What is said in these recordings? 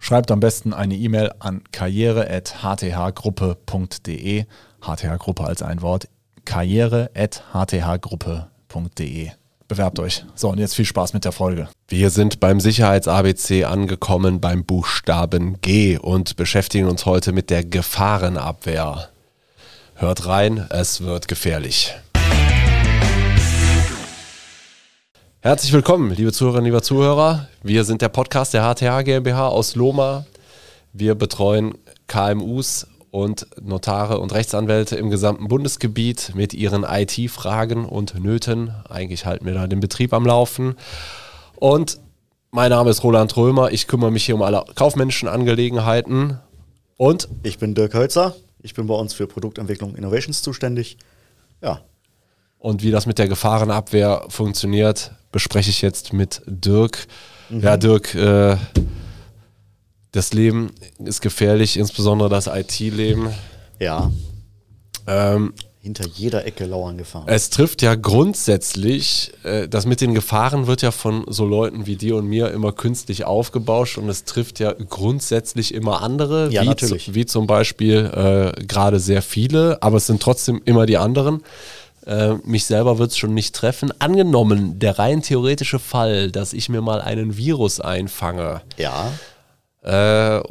Schreibt am besten eine E-Mail an karriere.hthgruppe.de. HTH-Gruppe als ein Wort. karriere.hthgruppe.de. Bewerbt euch. So, und jetzt viel Spaß mit der Folge. Wir sind beim Sicherheits-ABC angekommen beim Buchstaben G und beschäftigen uns heute mit der Gefahrenabwehr. Hört rein, es wird gefährlich. Herzlich willkommen, liebe Zuhörerinnen, lieber Zuhörer. Wir sind der Podcast der HTH GmbH aus Loma. Wir betreuen KMUs und Notare und Rechtsanwälte im gesamten Bundesgebiet mit ihren IT-Fragen und Nöten. Eigentlich halten wir da den Betrieb am Laufen. Und mein Name ist Roland Römer. Ich kümmere mich hier um alle kaufmännischen Angelegenheiten. Und ich bin Dirk Hölzer. Ich bin bei uns für Produktentwicklung Innovations zuständig. Ja. Und wie das mit der Gefahrenabwehr funktioniert, bespreche ich jetzt mit Dirk. Mhm. Ja, Dirk, äh, das Leben ist gefährlich, insbesondere das IT-Leben. Ja. Ähm, Hinter jeder Ecke lauern Gefahren. Es trifft ja grundsätzlich, äh, das mit den Gefahren wird ja von so Leuten wie dir und mir immer künstlich aufgebauscht und es trifft ja grundsätzlich immer andere, ja, wie, natürlich. wie zum Beispiel äh, gerade sehr viele, aber es sind trotzdem immer die anderen. Äh, mich selber wird es schon nicht treffen. Angenommen, der rein theoretische Fall, dass ich mir mal einen Virus einfange. Ja. Äh,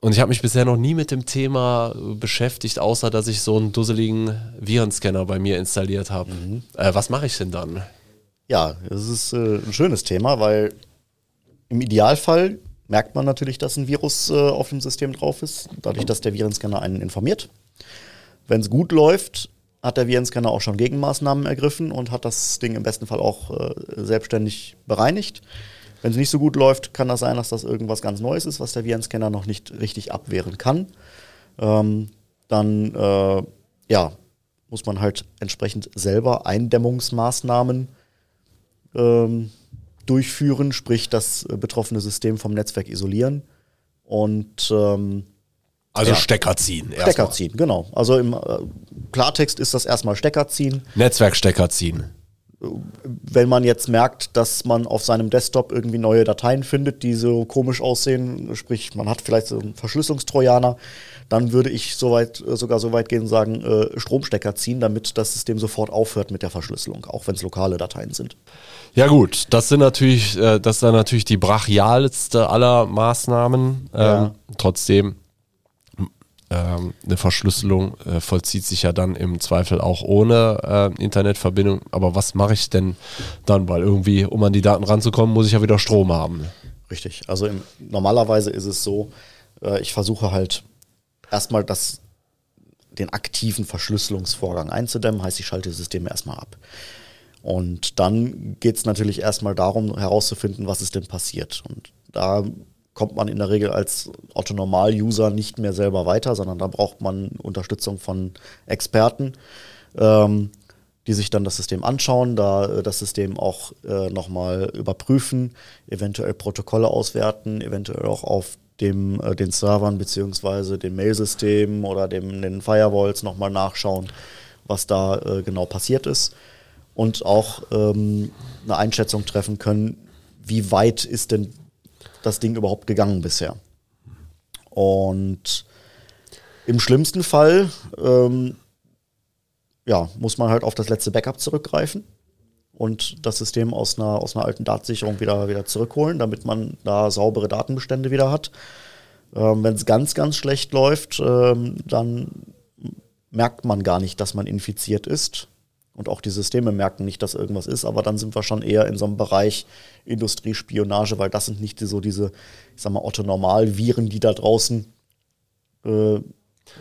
und ich habe mich bisher noch nie mit dem Thema beschäftigt, außer dass ich so einen dusseligen Virenscanner bei mir installiert habe. Mhm. Äh, was mache ich denn dann? Ja, das ist äh, ein schönes Thema, weil im Idealfall merkt man natürlich, dass ein Virus äh, auf dem System drauf ist, dadurch, dass der Virenscanner einen informiert. Wenn es gut läuft, hat der Virenscanner auch schon Gegenmaßnahmen ergriffen und hat das Ding im besten Fall auch äh, selbstständig bereinigt. Wenn es nicht so gut läuft, kann das sein, dass das irgendwas ganz Neues ist, was der Virenscanner noch nicht richtig abwehren kann. Ähm, dann äh, ja, muss man halt entsprechend selber Eindämmungsmaßnahmen ähm, durchführen, sprich das äh, betroffene System vom Netzwerk isolieren und ähm, also ja. Stecker ziehen. Stecker ziehen, genau. Also im äh, Klartext ist das erstmal Stecker ziehen. Netzwerkstecker ziehen. Wenn man jetzt merkt, dass man auf seinem Desktop irgendwie neue Dateien findet, die so komisch aussehen, sprich man hat vielleicht so einen Verschlüsselungstrojaner, dann würde ich soweit, äh, sogar so weit gehen und sagen, äh, Stromstecker ziehen, damit das System sofort aufhört mit der Verschlüsselung, auch wenn es lokale Dateien sind. Ja gut, das sind natürlich, äh, das ist dann natürlich die brachialste aller Maßnahmen. Ja. Ähm, trotzdem ähm, eine Verschlüsselung äh, vollzieht sich ja dann im Zweifel auch ohne äh, Internetverbindung. Aber was mache ich denn dann? Weil irgendwie, um an die Daten ranzukommen, muss ich ja wieder Strom haben. Richtig. Also im, normalerweise ist es so, äh, ich versuche halt erstmal das, den aktiven Verschlüsselungsvorgang einzudämmen, heißt, ich schalte die Systeme erstmal ab. Und dann geht es natürlich erstmal darum, herauszufinden, was ist denn passiert. Und da kommt man in der Regel als Otto-Normal-User nicht mehr selber weiter, sondern da braucht man Unterstützung von Experten, ähm, die sich dann das System anschauen, da äh, das System auch äh, nochmal überprüfen, eventuell Protokolle auswerten, eventuell auch auf dem, äh, den Servern beziehungsweise dem Mailsystem oder dem, den Firewalls nochmal nachschauen, was da äh, genau passiert ist. Und auch ähm, eine Einschätzung treffen können, wie weit ist denn das Ding überhaupt gegangen bisher. Und im schlimmsten Fall ähm, ja, muss man halt auf das letzte Backup zurückgreifen und das System aus einer, aus einer alten Datensicherung wieder, wieder zurückholen, damit man da saubere Datenbestände wieder hat. Ähm, Wenn es ganz, ganz schlecht läuft, ähm, dann merkt man gar nicht, dass man infiziert ist und auch die Systeme merken nicht, dass irgendwas ist, aber dann sind wir schon eher in so einem Bereich Industriespionage, weil das sind nicht so diese, ich sag mal, Otto-Normal-Viren, die da draußen äh,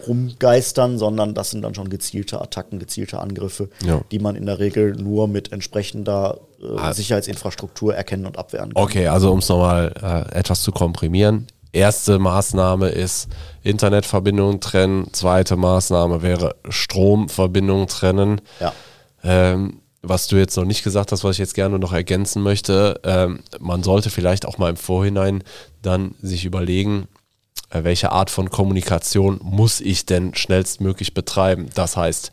rumgeistern, sondern das sind dann schon gezielte Attacken, gezielte Angriffe, ja. die man in der Regel nur mit entsprechender äh, ah. Sicherheitsinfrastruktur erkennen und abwehren kann. Okay, also um es nochmal äh, etwas zu komprimieren. erste Maßnahme ist Internetverbindung trennen, zweite Maßnahme wäre Stromverbindung trennen. Ja. Ähm, was du jetzt noch nicht gesagt hast, was ich jetzt gerne noch ergänzen möchte, ähm, man sollte vielleicht auch mal im Vorhinein dann sich überlegen, äh, welche Art von Kommunikation muss ich denn schnellstmöglich betreiben. Das heißt,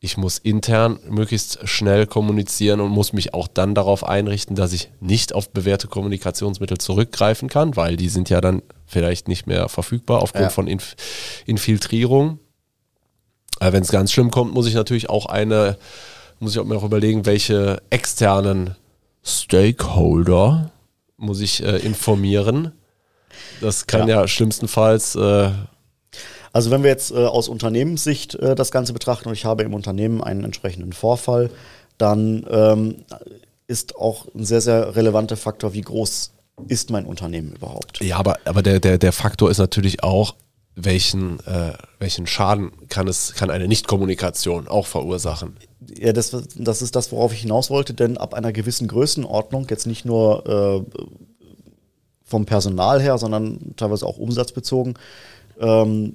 ich muss intern möglichst schnell kommunizieren und muss mich auch dann darauf einrichten, dass ich nicht auf bewährte Kommunikationsmittel zurückgreifen kann, weil die sind ja dann vielleicht nicht mehr verfügbar aufgrund Ja. von Inf Infiltrierung. Äh, Wenn es ganz schlimm kommt, muss ich natürlich auch eine, muss ich auch mir auch überlegen, welche externen Stakeholder muss ich äh, informieren. Das kann ja, schlimmstenfalls äh, Also wenn wir jetzt äh, aus Unternehmenssicht äh, das Ganze betrachten und ich habe im Unternehmen einen entsprechenden Vorfall, dann ähm, ist auch ein sehr, sehr relevanter Faktor, wie groß ist mein Unternehmen überhaupt. Ja, aber, aber der, der, der Faktor ist natürlich auch, welchen, äh, welchen Schaden kann es, kann eine Nichtkommunikation auch verursachen. Ja, das, das ist das, worauf ich hinaus wollte, denn ab einer gewissen Größenordnung, jetzt nicht nur äh, vom Personal her, sondern teilweise auch umsatzbezogen, ähm,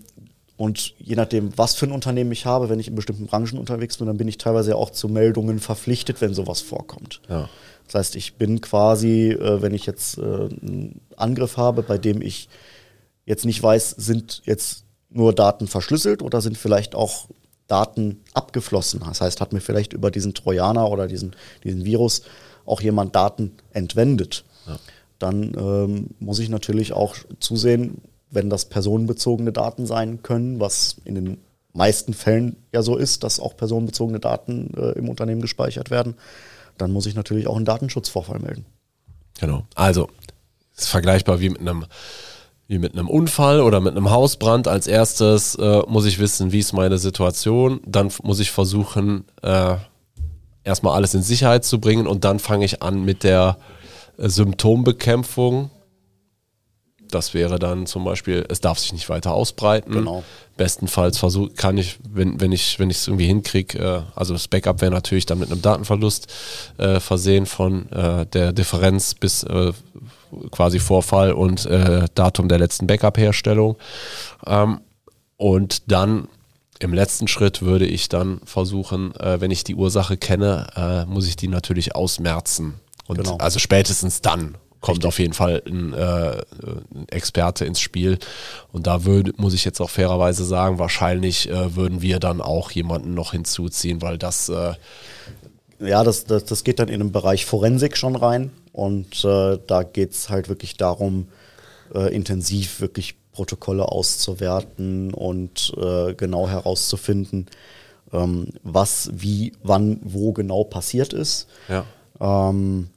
und je nachdem, was für ein Unternehmen ich habe, wenn ich in bestimmten Branchen unterwegs bin, dann bin ich teilweise auch zu Meldungen verpflichtet, wenn sowas vorkommt. Ja. Das heißt, ich bin quasi, äh, wenn ich jetzt äh, einen Angriff habe, bei dem ich jetzt nicht weiß, sind jetzt nur Daten verschlüsselt oder sind vielleicht auch Daten abgeflossen. Das heißt, hat mir vielleicht über diesen Trojaner oder diesen, diesen Virus auch jemand Daten entwendet. Dann ähm, muss ich natürlich auch zusehen, wenn das personenbezogene Daten sein können, was in den meisten Fällen ja so ist, dass auch personenbezogene Daten äh, im Unternehmen gespeichert werden, dann muss ich natürlich auch einen Datenschutzvorfall melden. Genau. Also, ist vergleichbar wie mit einem wie mit einem Unfall oder mit einem Hausbrand. Als erstes äh, muss ich wissen, wie ist meine Situation. Dann muss ich versuchen, äh, erstmal alles in Sicherheit zu bringen und dann fange ich an mit der äh, Symptombekämpfung. Das wäre dann zum Beispiel, es darf sich nicht weiter ausbreiten. Genau. Bestenfalls versuch, kann ich, wenn, wenn ich wenn ich es irgendwie hinkriege, äh, also das Backup wäre natürlich dann mit einem Datenverlust äh, versehen von äh, der Differenz bis äh, quasi Vorfall und äh, Datum der letzten Backup-Herstellung. Ähm, und dann im letzten Schritt würde ich dann versuchen, äh, wenn ich die Ursache kenne, äh, muss ich die natürlich ausmerzen. Und Genau. also spätestens dann kommt auf jeden Fall ein, äh, ein Experte ins Spiel. Und da würde, muss ich jetzt auch fairerweise sagen, wahrscheinlich äh, würden wir dann auch jemanden noch hinzuziehen, weil das äh, Ja, das, das, das geht dann in den Bereich Forensik schon rein. Und äh, da geht es halt wirklich darum, äh, intensiv wirklich Protokolle auszuwerten und äh, genau herauszufinden, ähm, was, wie, wann, wo genau passiert ist. ja. Ähm,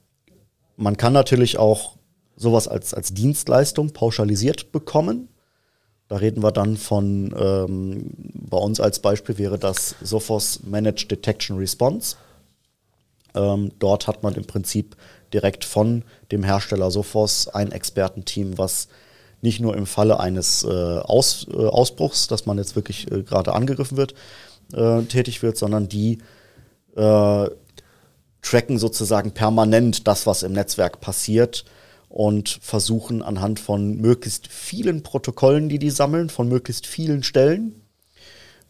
man kann natürlich auch sowas als, als Dienstleistung pauschalisiert bekommen. Da reden wir dann von, ähm, bei uns als Beispiel wäre das Sophos Managed Detection Response. Ähm, dort hat man im Prinzip direkt von dem Hersteller Sophos ein Expertenteam, was nicht nur im Falle eines äh, Aus, äh, Ausbruchs, dass man jetzt wirklich äh, gerade angegriffen wird, äh, tätig wird, sondern die äh, tracken sozusagen permanent das, was im Netzwerk passiert und versuchen anhand von möglichst vielen Protokollen, die die sammeln, von möglichst vielen Stellen,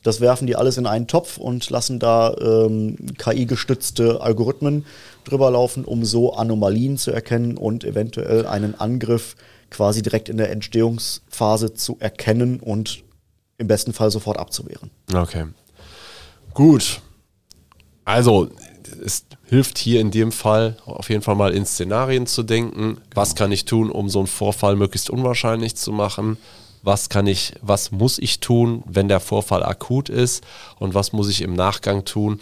das werfen die alles in einen Topf und lassen da ähm, KI-gestützte Algorithmen drüber laufen, um so Anomalien zu erkennen und eventuell einen Angriff quasi direkt in der Entstehungsphase zu erkennen und im besten Fall sofort abzuwehren. Okay. Gut. Also, es hilft hier in dem Fall auf jeden Fall mal in Szenarien zu denken. Was kann ich tun, um so einen Vorfall möglichst unwahrscheinlich zu machen? Was kann ich, was muss ich tun, wenn der Vorfall akut ist? Und was muss ich im Nachgang tun,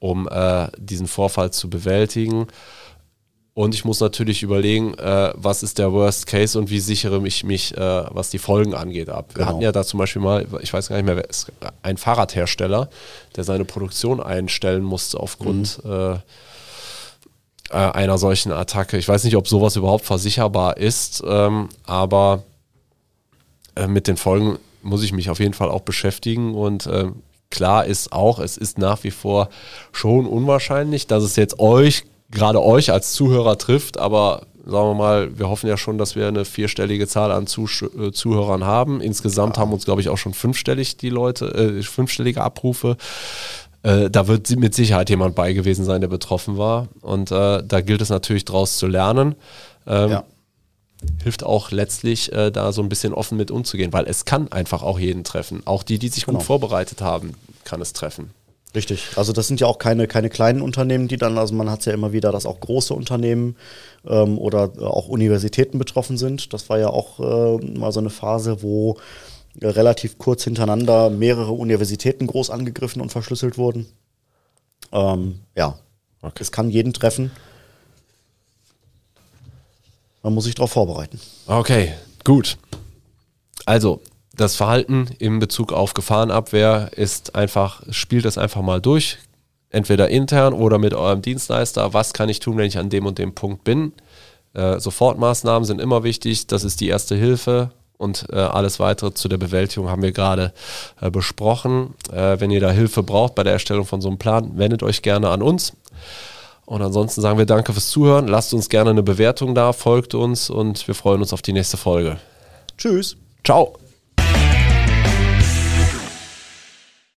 um äh, diesen Vorfall zu bewältigen? Und ich muss natürlich überlegen, äh, was ist der Worst Case und wie sichere ich mich, äh, was die Folgen angeht, ab. Wir Genau. hatten ja da zum Beispiel mal, ich weiß gar nicht mehr, wer ist, ein Fahrradhersteller, der seine Produktion einstellen musste aufgrund äh, äh, einer solchen Attacke. Ich weiß nicht, ob sowas überhaupt versicherbar ist, ähm, aber äh, mit den Folgen muss ich mich auf jeden Fall auch beschäftigen und ähm, klar ist auch, es ist nach wie vor schon unwahrscheinlich, dass es jetzt euch, gerade euch als Zuhörer trifft, aber sagen wir mal, wir hoffen ja schon, dass wir eine vierstellige Zahl an Zusch äh, Zuhörern haben. Insgesamt ja. haben uns, glaube ich, auch schon fünfstellig die Leute, äh, fünfstellige Abrufe. Äh, da wird mit Sicherheit jemand bei gewesen sein, der betroffen war. Und äh, da gilt es natürlich daraus zu lernen. Ähm, ja. Hilft auch letztlich, äh, da so ein bisschen offen mit umzugehen, weil es kann einfach auch jeden treffen. Auch die, die sich genau. gut vorbereitet haben, kann es treffen. Richtig. Also das sind ja auch keine, keine kleinen Unternehmen, die dann, also man hat es ja immer wieder, dass auch große Unternehmen ähm, oder auch Universitäten betroffen sind. Das war ja auch äh, mal so eine Phase, wo äh, relativ kurz hintereinander mehrere Universitäten groß angegriffen und verschlüsselt wurden. Ähm, ja, okay. es kann jeden treffen. Man muss sich darauf vorbereiten. Okay, gut. Also, das Verhalten in Bezug auf Gefahrenabwehr ist einfach, spielt das einfach mal durch. Entweder intern oder mit eurem Dienstleister. Was kann ich tun, wenn ich an dem und dem Punkt bin? Äh, Sofortmaßnahmen sind immer wichtig. Das ist die erste Hilfe. Und äh, alles weitere zu der Bewältigung haben wir gerade äh, besprochen. Äh, wenn ihr da Hilfe braucht bei der Erstellung von so einem Plan, wendet euch gerne an uns. Und ansonsten sagen wir danke fürs Zuhören. Lasst uns gerne eine Bewertung da, folgt uns und wir freuen uns auf die nächste Folge. Tschüss. Ciao.